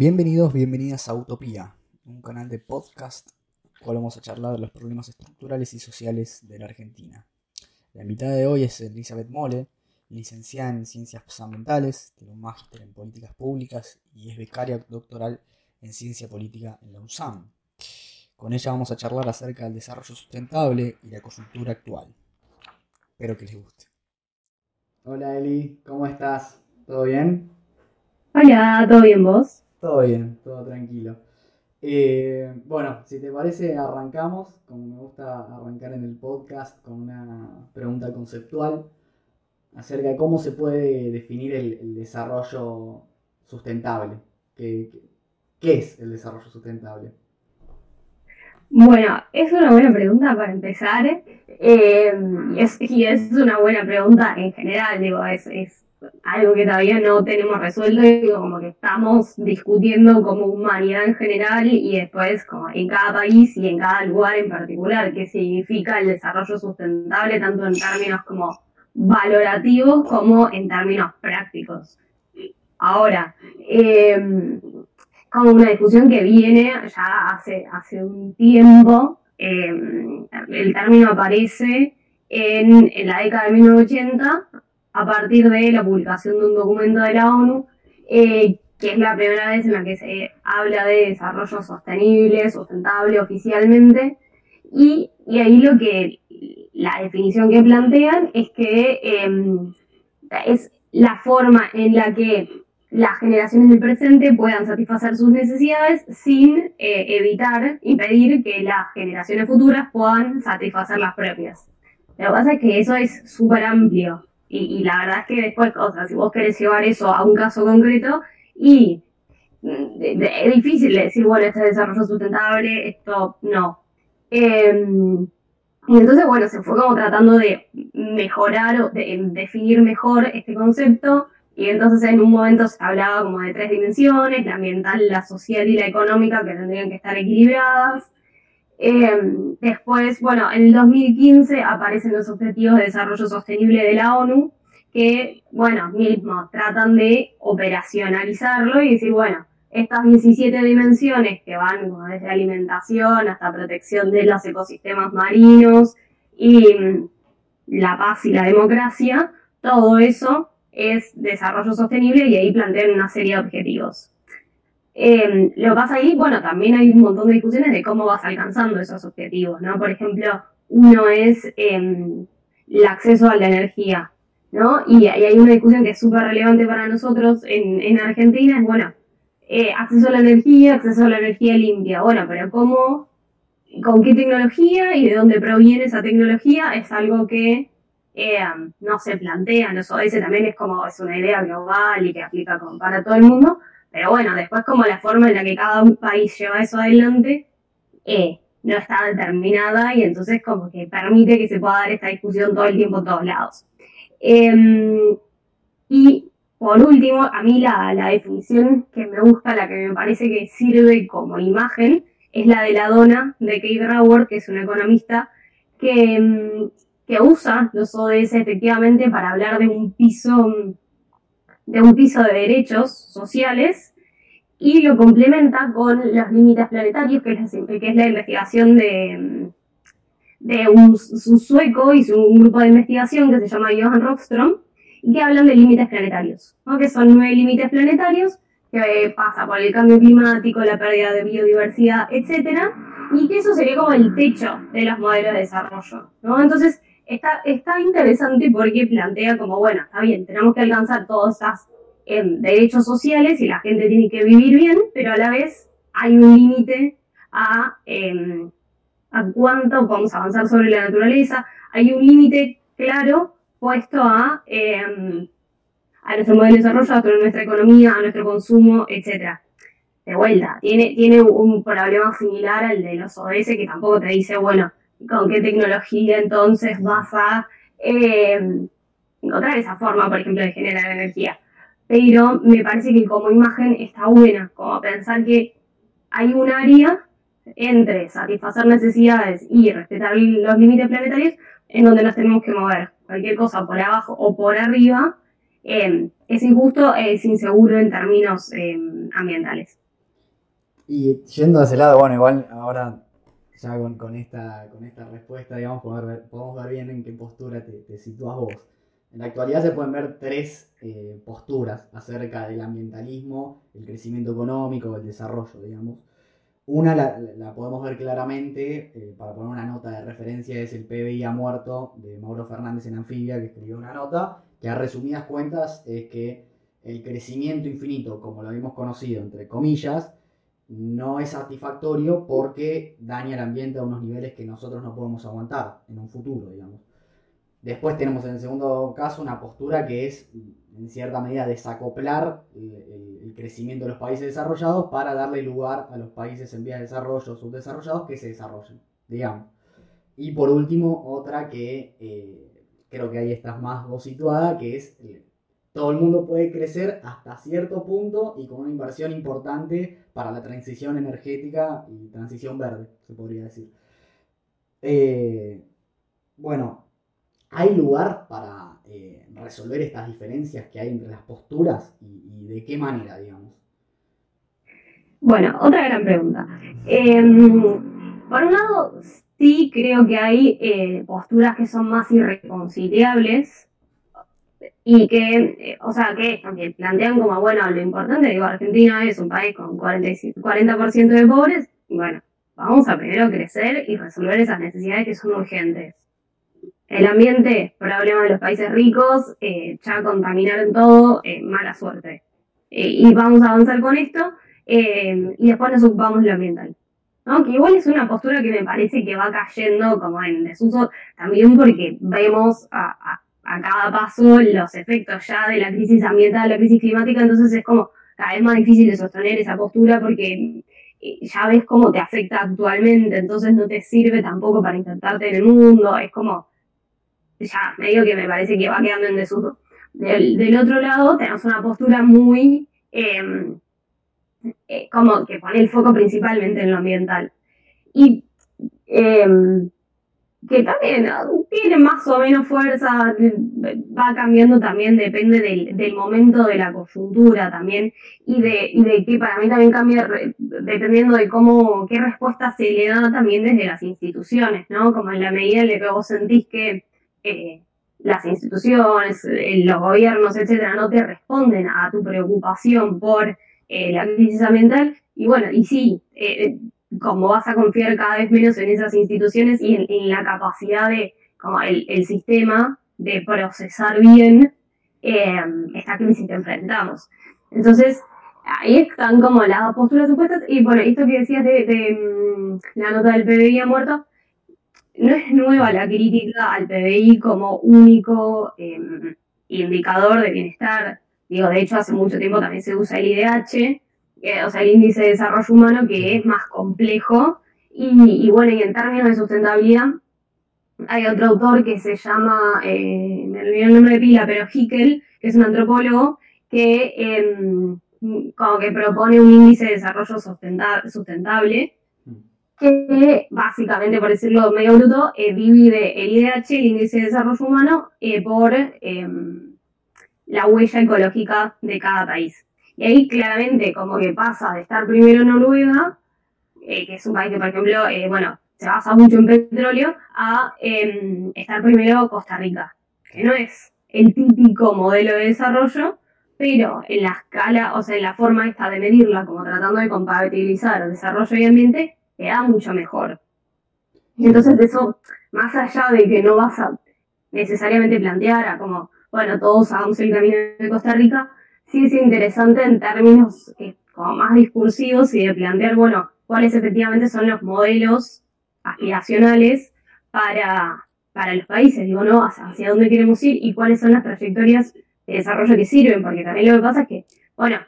Bienvenidos, bienvenidas a Utopía, un canal de podcast, cual vamos a charlar de los problemas estructurales y sociales de la Argentina. La invitada de hoy es Elizabeth Mole, licenciada en Ciencias Ambientales, tiene un máster en Políticas Públicas y es becaria doctoral en Ciencia Política en la USAM. Con ella vamos a charlar acerca del desarrollo sustentable y la coyuntura actual. Espero que les guste. Hola Eli, ¿cómo estás? ¿Todo bien? Hola, ¿todo bien vos? Todo bien, todo tranquilo. Eh, bueno, si te parece, arrancamos, como me gusta arrancar en el podcast, con una pregunta conceptual acerca de cómo se puede definir el, desarrollo sustentable. ¿Qué, es el desarrollo sustentable? Bueno, es una buena pregunta para empezar. Eh, y, es, es, una buena pregunta en general, digo, es, es algo que todavía no tenemos resuelto y como que estamos discutiendo como humanidad en general y después como en cada país y en cada lugar en particular qué significa el desarrollo sustentable tanto en términos como valorativos como en términos prácticos. Ahora, eh, como una discusión que viene ya hace, hace un tiempo, em, el término aparece en, la década de 1980 a partir de la publicación de un documento de la ONU, eh, que es la primera vez en la que se habla de desarrollo sostenible, sustentable oficialmente, y, ahí lo que la definición que plantean es que em, es la forma en la que las generaciones del presente puedan satisfacer sus necesidades sin eh, evitar, impedir que las generaciones futuras puedan satisfacer las propias. Lo que pasa es que eso es súper amplio. Y, la verdad es que después, o sea, si vos querés llevar eso a un caso concreto, y mm, es difícil decir, bueno, este desarrollo sustentable, esto no. Em, y entonces, bueno, se fue como tratando de mejorar o de definir mejor este concepto. Y entonces en un momento se hablaba como de tres dimensiones, la ambiental, la social y la económica, que tendrían que estar equilibradas. Em, después, bueno, en el 2015 aparecen los Objetivos de Desarrollo Sostenible de la ONU, que, bueno, mismo, tratan de operacionalizarlo y decir, bueno, estas 17 dimensiones que van desde alimentación hasta protección de los ecosistemas marinos y mm, la paz y la democracia, todo eso es desarrollo sostenible y ahí plantean una serie de objetivos. Eh, lo que pasa ahí, bueno, también hay un montón de discusiones de cómo vas alcanzando esos objetivos, ¿no? Por ejemplo, uno es em, el acceso a la energía, ¿no? Y, hay una discusión que es súper relevante para nosotros en, en Argentina, es, bueno, eh, acceso a la energía, acceso a la energía limpia, bueno, pero cómo, con qué tecnología y de dónde proviene esa tecnología es algo que eh, no se plantea, ¿no? ese también es como, es una idea global y que aplica para todo el mundo, pero bueno, después como la forma en la que cada país lleva eso adelante eh, no está determinada y entonces como que permite que se pueda dar esta discusión todo el tiempo en todos lados. Em, y por último, a mí la, la, definición que me gusta, la que me parece que sirve como imagen, es la de la dona de Kate Raworth, que es una economista que, em, que usa los ODS efectivamente para hablar de un piso de un piso de derechos sociales y lo complementa con los límites planetarios, que es, la investigación de, de un, sueco y un grupo de investigación que se llama Johan Rockström, y que hablan de límites planetarios, que son nueve límites planetarios que pasa por el cambio climático, la pérdida de biodiversidad, etcétera, y que eso sería como el techo de los modelos de desarrollo. ¿no? Entonces, está, interesante porque plantea como, bueno, está bien, tenemos que alcanzar todos esos em, derechos sociales y la gente tiene que vivir bien, pero a la vez hay un límite a, em, a cuánto podemos avanzar sobre la naturaleza, hay un límite claro puesto a, em, a nuestro modelo de desarrollo, a nuestra economía, a nuestro consumo, etc. De vuelta, tiene, tiene un problema similar al de los ODS que tampoco te dice, bueno, con qué tecnología entonces vas a eh, encontrar esa forma, por ejemplo, de generar energía. Pero me parece que como imagen está buena, como pensar que hay un área entre satisfacer necesidades y respetar los límites planetarios en donde nos tenemos que mover. Cualquier cosa por abajo o por arriba eh, es injusto, es inseguro en términos eh, ambientales. Y yendo a ese lado, bueno, igual ahora ya con, esta, con esta respuesta, digamos, podemos ver, podemos ver bien en qué postura te, te sitúas vos. En la actualidad se pueden ver tres eh, posturas acerca del ambientalismo, el crecimiento económico, el desarrollo, digamos. Una la, podemos ver claramente, eh, para poner una nota de referencia, es el PBI ha muerto de Mauro Fernández en Anfibia, que escribió una nota, que a resumidas cuentas es que el crecimiento infinito, como lo habíamos conocido, entre comillas, no es satisfactorio porque daña el ambiente a unos niveles que nosotros no podemos aguantar en un futuro, digamos. Después tenemos en el segundo caso una postura que es, en cierta medida, desacoplar el, crecimiento de los países desarrollados para darle lugar a los países en vías de desarrollo subdesarrollados que se desarrollen, digamos. Y por último, otra que eh, creo que ahí estás más vos situada, que es todo el mundo puede crecer hasta cierto punto y con una inversión importante para la transición energética y transición verde, se podría decir. Eh, bueno, ¿Hay lugar para eh, resolver estas diferencias que hay entre las posturas y, de qué manera, digamos? Bueno, otra gran pregunta. Em, por un lado, sí creo que hay eh, posturas que son más irreconciliables y que, eh, o sea, que también plantean como, bueno, lo importante, digo, Argentina es un país con 40% de pobres, bueno, vamos a primero crecer y resolver esas necesidades que son urgentes. El ambiente, problema de los países ricos, eh, ya contaminaron todo, eh, mala suerte. Y vamos a avanzar con esto y después nos ocupamos lo ambiental. ¿no? Que igual es una postura que me parece que va cayendo como en desuso también porque vemos a cada paso los efectos ya de la crisis ambiental, la crisis climática, entonces es como cada vez más difícil de sostener esa postura porque ya ves cómo te afecta actualmente, entonces no te sirve tampoco para intentarte en el mundo, es como ya medio que me parece que va quedando en desuso. Del, otro lado tenemos una postura muy em, eh, como que pone el foco principalmente en lo ambiental. Y em, que también tiene más o menos fuerza, va cambiando también, depende del, momento de la coyuntura también, y de, y de que para mí también cambia dependiendo de cómo, qué respuesta se le da también desde las instituciones, ¿no? Como en la medida en la que vos sentís que eh, las instituciones, eh, los gobiernos, etcétera, no te responden a tu preocupación por eh, la crisis ambiental. Y bueno, y sí, como vas a confiar cada vez menos en esas instituciones y en, la capacidad de, como el, sistema de procesar bien esta crisis que enfrentamos. Entonces, ahí están como las posturas supuestas. Y bueno, esto que decías de, de mm, la nota del PBI ha muerto, no es nueva la crítica al PBI como único em, indicador de bienestar. Digo, de hecho, hace mucho tiempo también se usa el IDH, o sea, el índice de desarrollo humano, que es más complejo. Y, bueno, y en términos de sustentabilidad, hay otro autor que se llama, eh, me olvidé el nombre de pila, pero Hickel, que es un antropólogo, que em, como que propone un índice de desarrollo sustentable que básicamente, por decirlo medio bruto, eh, divide el IDH, el índice de desarrollo humano, eh, por em, la huella ecológica de cada país. Y ahí claramente como que pasa de estar primero Noruega, eh, que es un país que, por ejemplo, bueno, se basa mucho en petróleo, a em, estar primero Costa Rica, que no es el típico modelo de desarrollo, pero en la escala, o sea, en la forma esta de medirla, como tratando de compatibilizar desarrollo y ambiente, queda mucho mejor. Entonces eso, más allá de que no vas a necesariamente plantear a como, bueno, todos hagamos el camino de Costa Rica, sí es interesante en términos eh, como más discursivos y de plantear, bueno, cuáles efectivamente son los modelos aspiracionales para, para los países, digo, ¿no? Hacia, dónde queremos ir y cuáles son las trayectorias de desarrollo que sirven, porque también lo que pasa es que, bueno,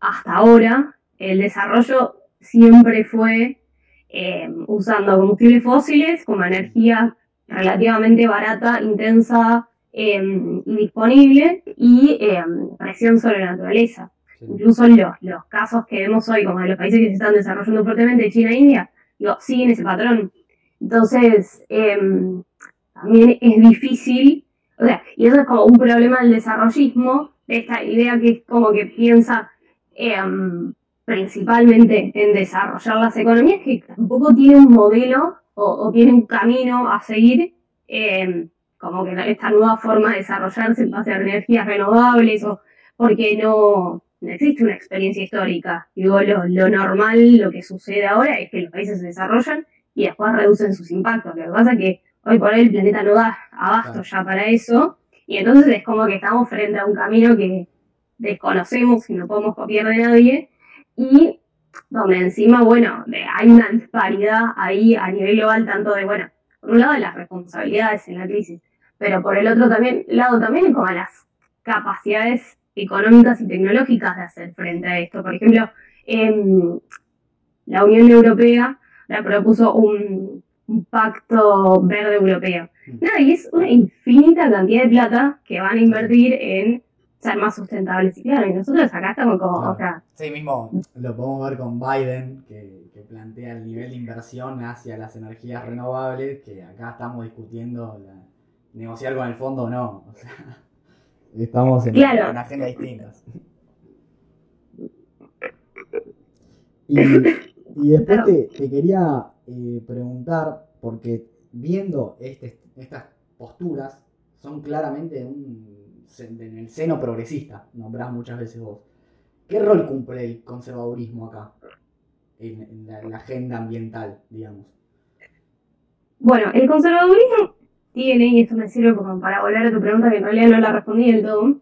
hasta ahora el desarrollo siempre fue eh, usando combustibles fósiles como energía relativamente barata, intensa em, y disponible y em, presión sobre la naturaleza. Incluso los, los casos que vemos hoy, como en los países que se están desarrollando fuertemente, China e India, digo, siguen ese patrón. Entonces, em, también es difícil, o sea, y eso es como un problema del desarrollismo, de esta idea que es como que piensa principalmente en desarrollar las economías que tampoco tiene un modelo o, tiene un camino a seguir, eh, como que esta nueva forma de desarrollarse en base a energías renovables o porque no, existe una experiencia histórica. Digo, lo, lo, normal, lo que sucede ahora es que los países se desarrollan y después reducen sus impactos. Lo que pasa es que hoy por hoy el planeta no da abasto ya para eso y entonces es como que estamos frente a un camino que desconocemos y no podemos copiar de nadie y donde encima, bueno, hay una disparidad ahí a nivel global, tanto de, bueno, por un lado de las responsabilidades en la crisis, pero por el otro también, lado también como las capacidades económicas y tecnológicas de hacer frente a esto. Por ejemplo, la Unión Europea la propuso un, pacto verde europeo. Mm. Nada, y es una infinita cantidad de plata que van a invertir en ser más sustentables. Y claro, y nosotros acá estamos como, o sea... Sí, mismo lo podemos ver con Biden, que, plantea el nivel de inversión hacia las energías renovables, que acá estamos discutiendo negociar con el fondo o no. O sea, estamos en, claro. agendas distintas. Y, y después te, quería eh, preguntar, porque viendo este, estas posturas, son claramente un en el seno progresista, nombrás muchas veces vos. ¿Qué rol cumple el conservadurismo acá, en, la, agenda ambiental, digamos? Bueno, el conservadurismo tiene, y esto me sirve como para volver a tu pregunta que en realidad no la respondí del todo,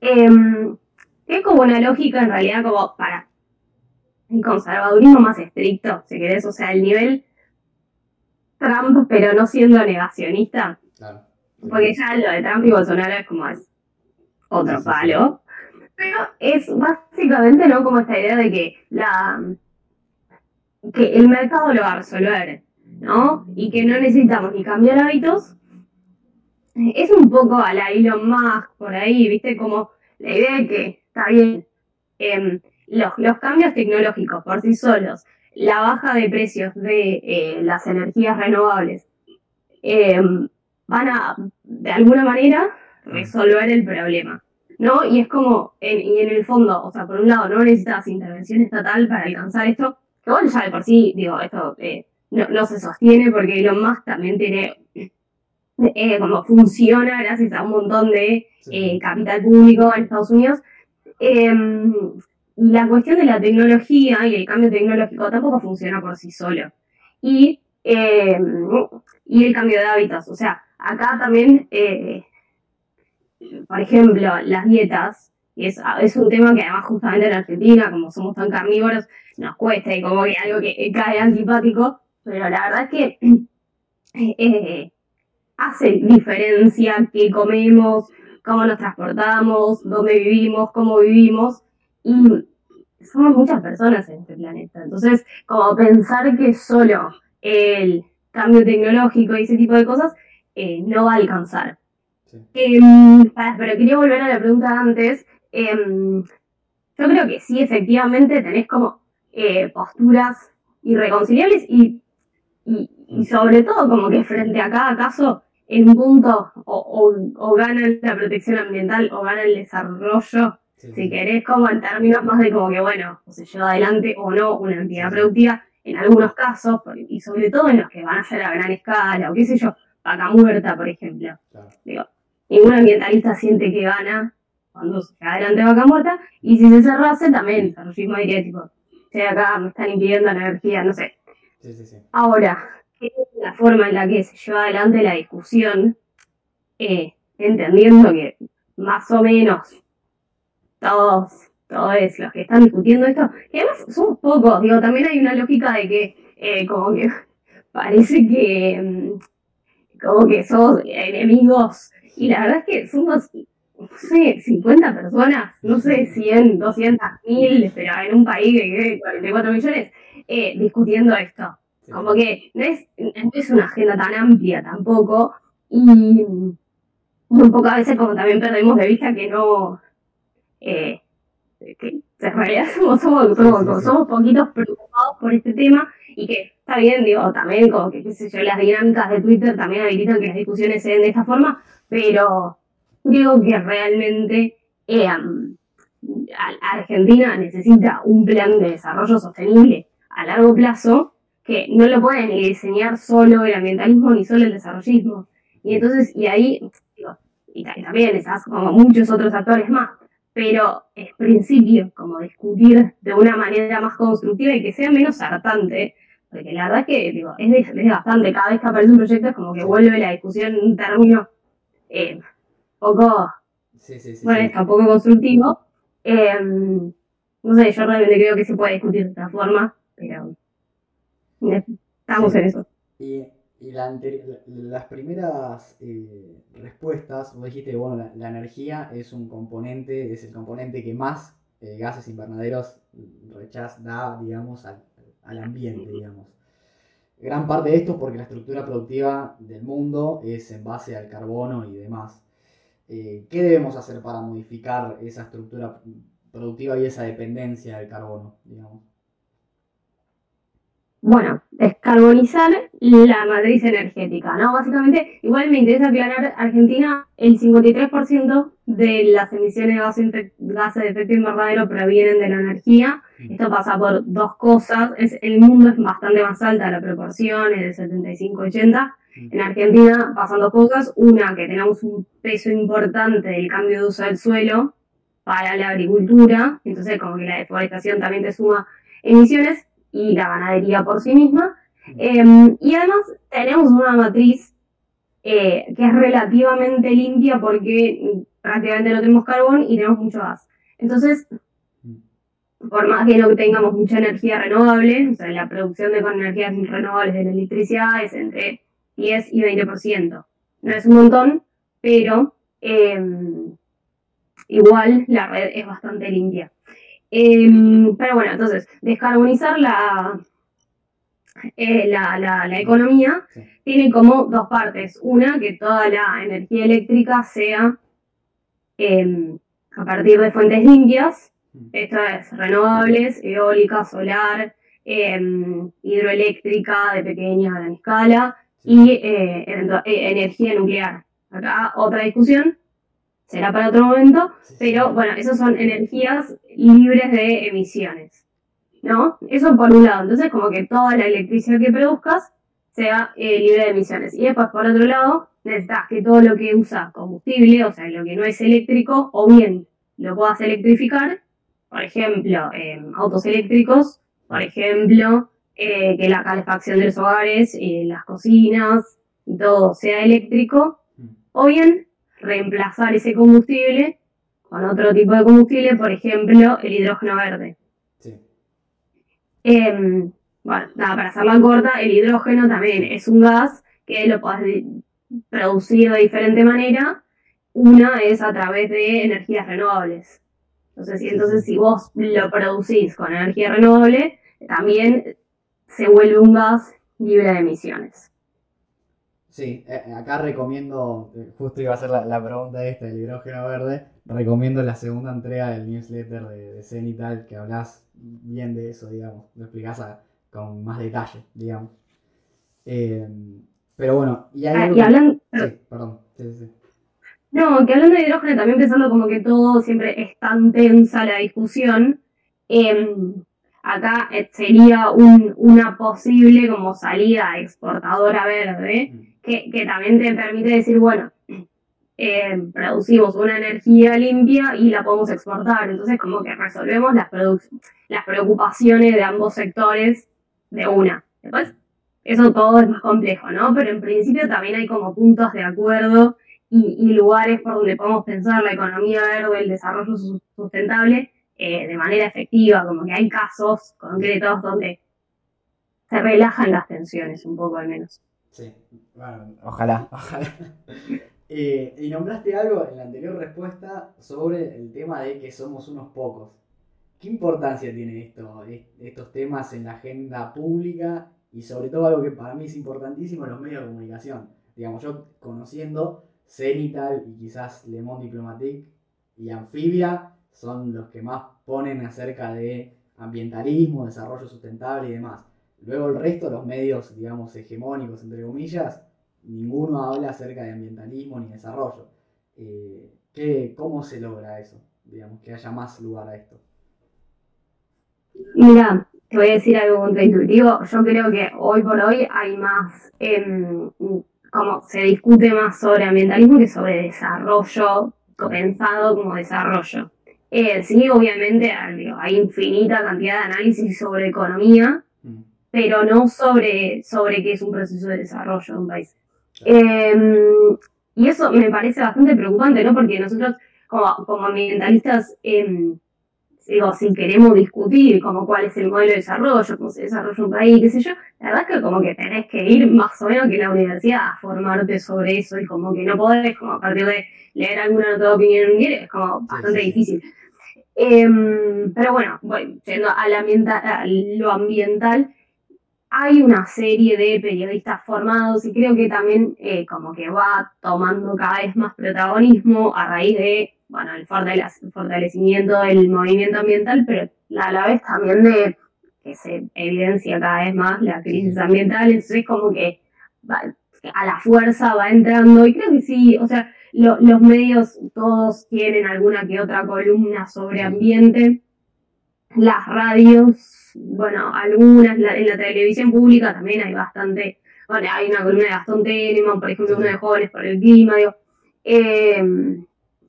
em, es como una lógica en realidad como para el conservadurismo más estricto, si querés, o sea, el nivel Trump, pero no siendo negacionista. Claro. Porque ya lo de Trump y Bolsonaro es como es otro palo. Pero es básicamente no como esta idea de que la que el mercado lo va a resolver, ¿no? Y que no necesitamos ni cambiar hábitos. Es un poco a la Elon Musk por ahí, ¿viste? Como la idea de que está bien. Em, los, los, cambios tecnológicos por sí solos, la baja de precios de eh, las energías renovables, eh, van a, de alguna manera, resolver el problema. ¿No? Y es como, y en el fondo, o sea, por un lado, no necesitas intervención estatal para alcanzar esto, que bueno, ya de por sí, digo, esto eh, no, se sostiene porque Elon Musk también tiene, eh, como funciona gracias a un montón de eh, capital público en Estados Unidos. Em, la cuestión de la tecnología y el cambio tecnológico tampoco funciona por sí solo. Y, em, y el cambio de hábitos, o sea, acá también, eh, por ejemplo, las dietas, y es, es, un tema que además justamente en Argentina, como somos tan carnívoros, nos cuesta y como que algo que cae antipático, pero la verdad es que eh, hace diferencia qué comemos, cómo nos transportamos, dónde vivimos, cómo vivimos, y somos muchas personas en este planeta. Entonces, como pensar que solo el cambio tecnológico y ese tipo de cosas eh, no va a alcanzar. Em, pero quería volver a la pregunta antes. Em, yo creo que sí, efectivamente, tenés como eh, posturas irreconciliables y, y, sobre todo como que frente a cada caso, en un punto o, o, gana la protección ambiental o gana el desarrollo, si querés, como en términos más de como que, bueno, o se lleva adelante o no una entidad productiva, en algunos casos, y sobre todo en los que van a ser a gran escala o qué sé yo, vaca muerta, por ejemplo. Digo, ningún ambientalista siente que gana cuando se adelante vaca muerta, y si se cerrase también, el desarrollismo diría tipo, si acá me están impidiendo la energía, no sé. Ahora, ¿qué es la forma en la que se lleva adelante la discusión? Eh, entendiendo que más o menos todos, todos los que están discutiendo esto, que además son pocos, digo, también hay una lógica de que eh, como que parece que mm, como que somos enemigos. Y la verdad es que somos, no sé, 50 personas, no sé, 100, 200, 1000, pero en un país de 44 millones, eh, discutiendo esto. Como que no es, no es una agenda tan amplia tampoco. Y un poco a veces como también perdemos de vista que no... Eh, que en realidad somos, somos, somos, somos poquitos preocupados por este tema y que está bien, digo, también como que, qué sé yo, las dinámicas de Twitter también habilitan que las discusiones se den de esta forma, pero digo que realmente eh, Argentina necesita un plan de desarrollo sostenible a largo plazo que no lo puede ni diseñar solo el ambientalismo ni solo el desarrollismo. Y entonces, y ahí, y también como muchos otros actores más, pero es principio como discutir de una manera más constructiva y que sea menos hartante, porque la verdad es que digo, es, bastante, cada vez que aparece un proyecto es como que vuelve la discusión en un término eh, poco, sí, sí, sí, bueno, poco constructivo. Eh, no sé, yo realmente creo que se puede discutir de otra forma, pero estamos en eso. Y, y la las primeras eh, respuestas, vos dijiste, bueno, la, energía es un componente, es el componente que más eh, gases invernaderos rechaz da, digamos, al, al ambiente, digamos. Gran parte de esto es porque la estructura productiva del mundo es en base al carbono y demás. Eh, ¿Qué debemos hacer para modificar esa estructura productiva y esa dependencia del carbono, digamos? Bueno, descarbonizar la matriz energética, ¿no? Básicamente, igual me interesa aclarar, Argentina, el 53% de las emisiones de gases de efecto invernadero provienen de la energía. Mm. Esto pasa por dos cosas. Es, el mundo es bastante más alta la proporción, es de 75-80. Mm. En Argentina pasan dos cosas. Una, que tenemos un peso importante del cambio de uso del suelo para la agricultura. Entonces, como que la deforestación también te suma emisiones y la ganadería por sí misma. Em, y además tenemos una matriz eh, que es relativamente limpia porque prácticamente no tenemos carbón y tenemos mucho gas. Entonces, por más que no tengamos mucha energía renovable, o sea, la producción de con energías renovables de la electricidad es entre 10 y 20%. No es un montón, pero em, igual la red es bastante limpia. Em, pero bueno, entonces, descarbonizar la, eh, la, economía tiene como dos partes. Una, que toda la energía eléctrica sea em, a partir de fuentes limpias, mm. esto es renovables, eólica, solar, em, hidroeléctrica de pequeña a gran escala y eh, eh, energía nuclear. Acá otra discusión será para otro momento, pero bueno, esas son energías libres de emisiones, ¿no? Eso por un lado, entonces como que toda la electricidad que produzcas sea eh, libre de emisiones. Y después, por otro lado, necesitas que todo lo que usa combustible, o sea, lo que no es eléctrico, o bien lo puedas electrificar, por ejemplo, autos eléctricos, por ejemplo, eh, que la calefacción de los hogares, eh, las cocinas, todo sea eléctrico, mm. o bien reemplazar ese combustible con otro tipo de combustible, por ejemplo, el hidrógeno verde. Sí. Em, bueno, nada, para hacerla corta, el hidrógeno también es un gas que lo puedes producir de diferente manera. Una es a través de energías renovables. Entonces, entonces si vos lo producís con energía renovable, también se vuelve un gas libre de emisiones. Sí, eh, acá recomiendo, eh, justo iba a hacer la, pregunta esta del hidrógeno verde, recomiendo la segunda entrega del newsletter de, de Cenital, que hablas bien de eso, digamos, lo explicás con más detalle, digamos. Eh, pero bueno, y hay ah, algo... Sí, perdón, sí, sí. No, que hablando de hidrógeno, también pensando como que todo siempre es tan tensa la discusión, em, acá sería una posible como salida exportadora verde, mm que, también te permite decir, bueno, eh, producimos una energía limpia y la podemos exportar. Entonces, como que resolvemos las, preocupaciones de ambos sectores de una. Después, eso todo es más complejo, ¿no? Pero en principio también hay como puntos de acuerdo y, lugares por donde podemos pensar la economía verde, el desarrollo sustentable eh, de manera efectiva, como que hay casos concretos donde se relajan las tensiones un poco al menos. Sí, bueno, ojalá, ojalá. Eh, y nombraste algo en la anterior respuesta sobre el tema de que somos unos pocos. ¿Qué importancia tiene esto, estos temas en la agenda pública y sobre todo algo que para mí es importantísimo, los medios de comunicación? Digamos, yo conociendo Cenital y quizás Le Monde Diplomatique y Anfibia son los que más ponen acerca de ambientalismo, desarrollo sustentable y demás. Luego el resto, los medios, digamos, hegemónicos, entre comillas, ninguno habla acerca de ambientalismo ni desarrollo. Eh, ¿Cómo se logra eso? digamos, que haya más lugar a esto? Mira, te voy a decir algo contraintuitivo. Yo creo que hoy por hoy hay más, em, como se discute más sobre ambientalismo que sobre desarrollo, pensado como desarrollo. Eh, sí, obviamente hay infinita cantidad de análisis sobre economía. Pero no sobre, sobre qué es un proceso de desarrollo de un país. Em, y eso me parece bastante preocupante, ¿no? Porque nosotros, como, como ambientalistas, em, digo, si queremos discutir como cuál es el modelo de desarrollo, cómo se desarrolla un país, qué sé yo, la verdad es que como que tenés que ir más o menos que la universidad a formarte sobre eso y como que no podés, como a partir de leer alguna nota de opinión en inglés, es como bastante difícil. Em, pero bueno, bueno, yendo al ambiental, a lo ambiental, hay una serie de periodistas formados y creo que también eh, como que va tomando cada vez más protagonismo a raíz de bueno, el fortalecimiento del movimiento ambiental, pero a la vez también de que se evidencia cada vez más la crisis ambiental, entonces como que a la fuerza va entrando, y creo que sí, o sea, los medios todos tienen alguna que otra columna sobre ambiente, las radios, bueno, algunas, en la televisión pública también hay bastante, bueno, hay una columna de Gastón Telemann, por ejemplo, uno de Jóvenes por el Clima, digo, eh,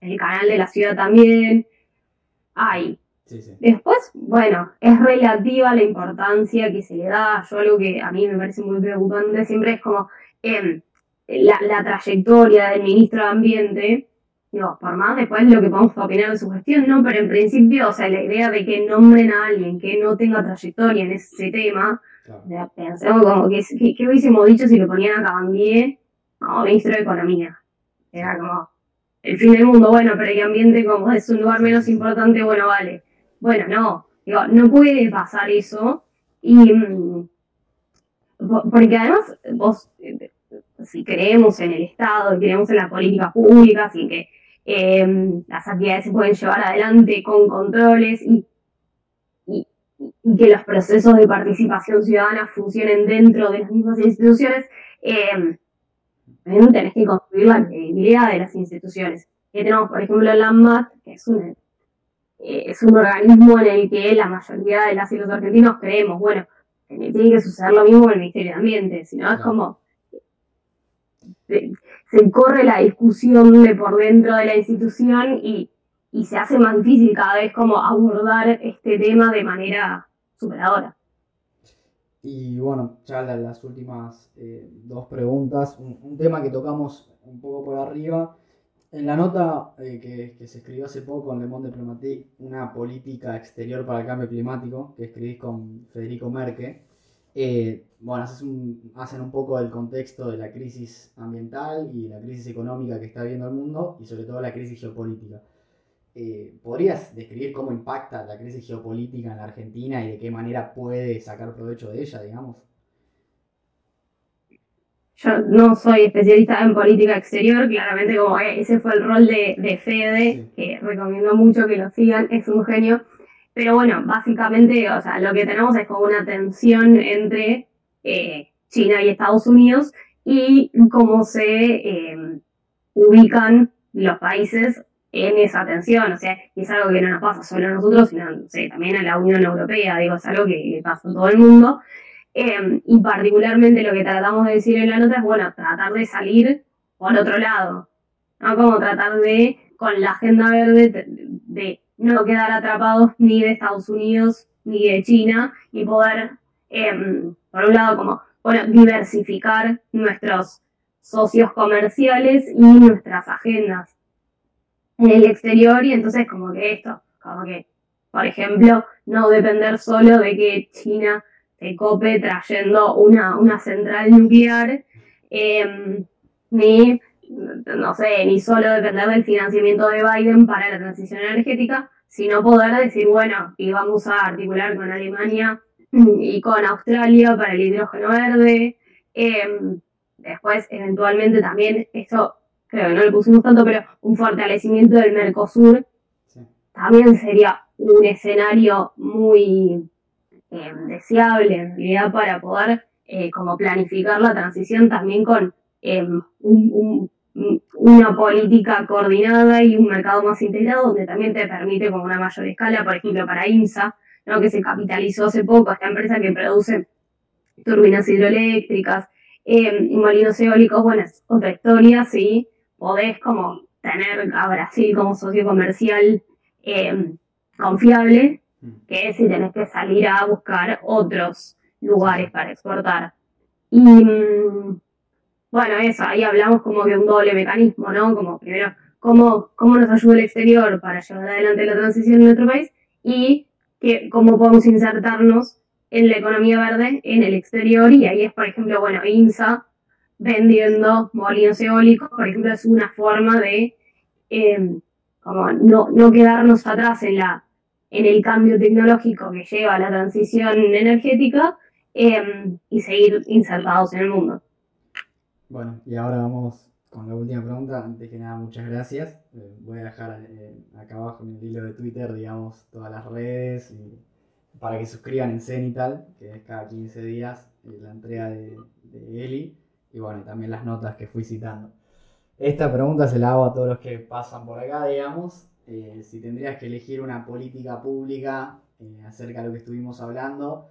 el canal de la ciudad también. Hay. Después, bueno, es relativa la importancia que se le da. Yo algo que a mí me parece muy preocupante siempre es como em, la, trayectoria del ministro de Ambiente. Digo, por más después lo que podemos opinar de su gestión, no, pero en principio, o sea, la idea de que nombren a alguien que no tenga trayectoria en ese tema, pensemos como que, que, hubiésemos dicho si lo ponían a Cabandier como ministro de Economía. Era como, el fin del mundo, bueno, pero el ambiente como es un lugar menos importante, bueno, vale. Bueno, no, digo, no puede pasar eso. Y mm, porque además vos, si creemos en el Estado, creemos en la política pública, y que em, las actividades se pueden llevar adelante con controles y, y, que los procesos de participación ciudadana funcionen dentro de las mismas instituciones, eh, tenés que construir la credibilidad de las instituciones. Y tenemos, por ejemplo, el AMAT, que es un, eh, es un organismo en el que la mayoría de las y los argentinos creemos, bueno, tiene que suceder lo mismo con el Ministerio de Ambiente, sino es como se, corre la discusión de por dentro de la institución y, se hace más difícil cada vez como abordar este tema de manera superadora. Y bueno, ya las últimas eh, dos preguntas. Un, tema que tocamos un poco por arriba. En la nota eh, que, se escribió hace poco en Le Monde Diplomatique, una política exterior para el cambio climático, que escribís con Federico Merque, eh, bueno, hacen un poco el contexto de la crisis ambiental y la crisis económica que está viviendo el mundo y sobre todo la crisis geopolítica. Eh, ¿podrías describir cómo impacta la crisis geopolítica en la Argentina y de qué manera puede sacar provecho de ella, digamos? Yo no soy especialista en política exterior, claramente como ese fue el rol de, Fede, que recomiendo mucho que lo sigan, es un genio. Pero bueno, básicamente, o sea, lo que tenemos es como una tensión entre eh, China y Estados Unidos y cómo se eh, ubican los países en esa atención, o sea, es algo que no nos pasa solo a nosotros, sino también a la Unión Europea, digo, es algo que pasa a todo el mundo. Em, y particularmente lo que tratamos de decir en la nota es, bueno, tratar de salir por otro lado, ¿no? Como tratar de, con la agenda verde, de, no quedar atrapados ni de Estados Unidos ni de China y poder, em, por un lado, como, bueno, diversificar nuestros socios comerciales y nuestras agendas en el exterior y entonces como que esto, como que, por ejemplo, no depender solo de que China se cope trayendo una, una central nuclear, em, ni, no sé, ni solo depender del financiamiento de Biden para la transición energética, sino poder decir, bueno, y vamos a articular con Alemania y con Australia para el hidrógeno verde. Em, después, eventualmente también, esto creo que no le pusimos tanto, pero un fortalecimiento del Mercosur también sería un escenario muy eh, deseable en realidad para poder eh, como planificar la transición también con em, un, una política coordinada y un mercado más integrado, donde también te permite como una mayor escala, por ejemplo, para INSA, ¿no? que se capitalizó hace poco, esta empresa que produce turbinas hidroeléctricas eh, y molinos eólicos, bueno, es otra historia, sí, podés como tener a Brasil como socio comercial eh, confiable, mm. que si tenés que salir a buscar otros lugares para exportar. Y mm, bueno, eso, ahí hablamos como de un doble mecanismo, ¿no? Como primero, cómo, cómo nos ayuda el exterior para llevar adelante la transición en nuestro país y que, cómo podemos insertarnos en la economía verde en el exterior. Y ahí es, por ejemplo, bueno, INSA vendiendo molinos eólicos, por ejemplo, es una forma de em, como no, no quedarnos atrás en, la, en el cambio tecnológico que lleva a la transición energética em, y seguir insertados en el mundo. Bueno, y ahora vamos con la última pregunta. Antes que nada, muchas gracias. Eh, voy a dejar eh, acá abajo en el hilo de Twitter, digamos, todas las redes para que suscriban en Cenital, que es cada 15 días eh, la entrega de, de Eli. Y bueno, también las notas que fui citando. Esta pregunta se la hago a todos los que pasan por acá, digamos. si tendrías que elegir una política pública acerca de lo que estuvimos hablando,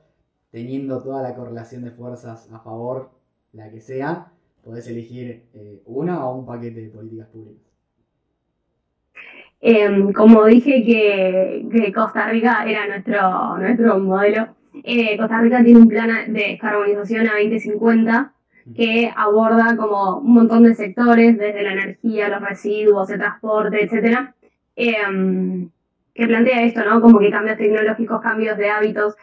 teniendo toda la correlación de fuerzas a favor, la que sea, podés elegir eh, una o un paquete de políticas públicas. Em, como dije que, Costa Rica era nuestro, nuestro modelo, eh, Costa Rica tiene un plan de descarbonización a 2050 que aborda como un montón de sectores, desde la energía, los residuos, el transporte, etcétera, em, que plantea esto, ¿no? Como que cambios tecnológicos, cambios de hábitos,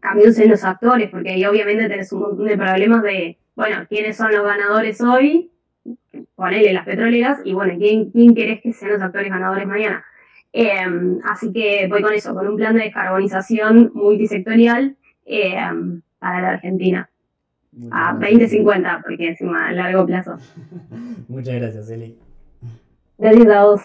cambios en los actores, porque ahí obviamente tenés un montón de problemas de bueno, quiénes son los ganadores hoy, ponele las petroleras, y bueno, ¿quién, quién querés que sean los actores ganadores mañana? Em, así que voy con eso, con un plan de descarbonización multisectorial em, para la Argentina. a 2050, porque encima a largo plazo. Muchas gracias, Eli. Gracias a vos.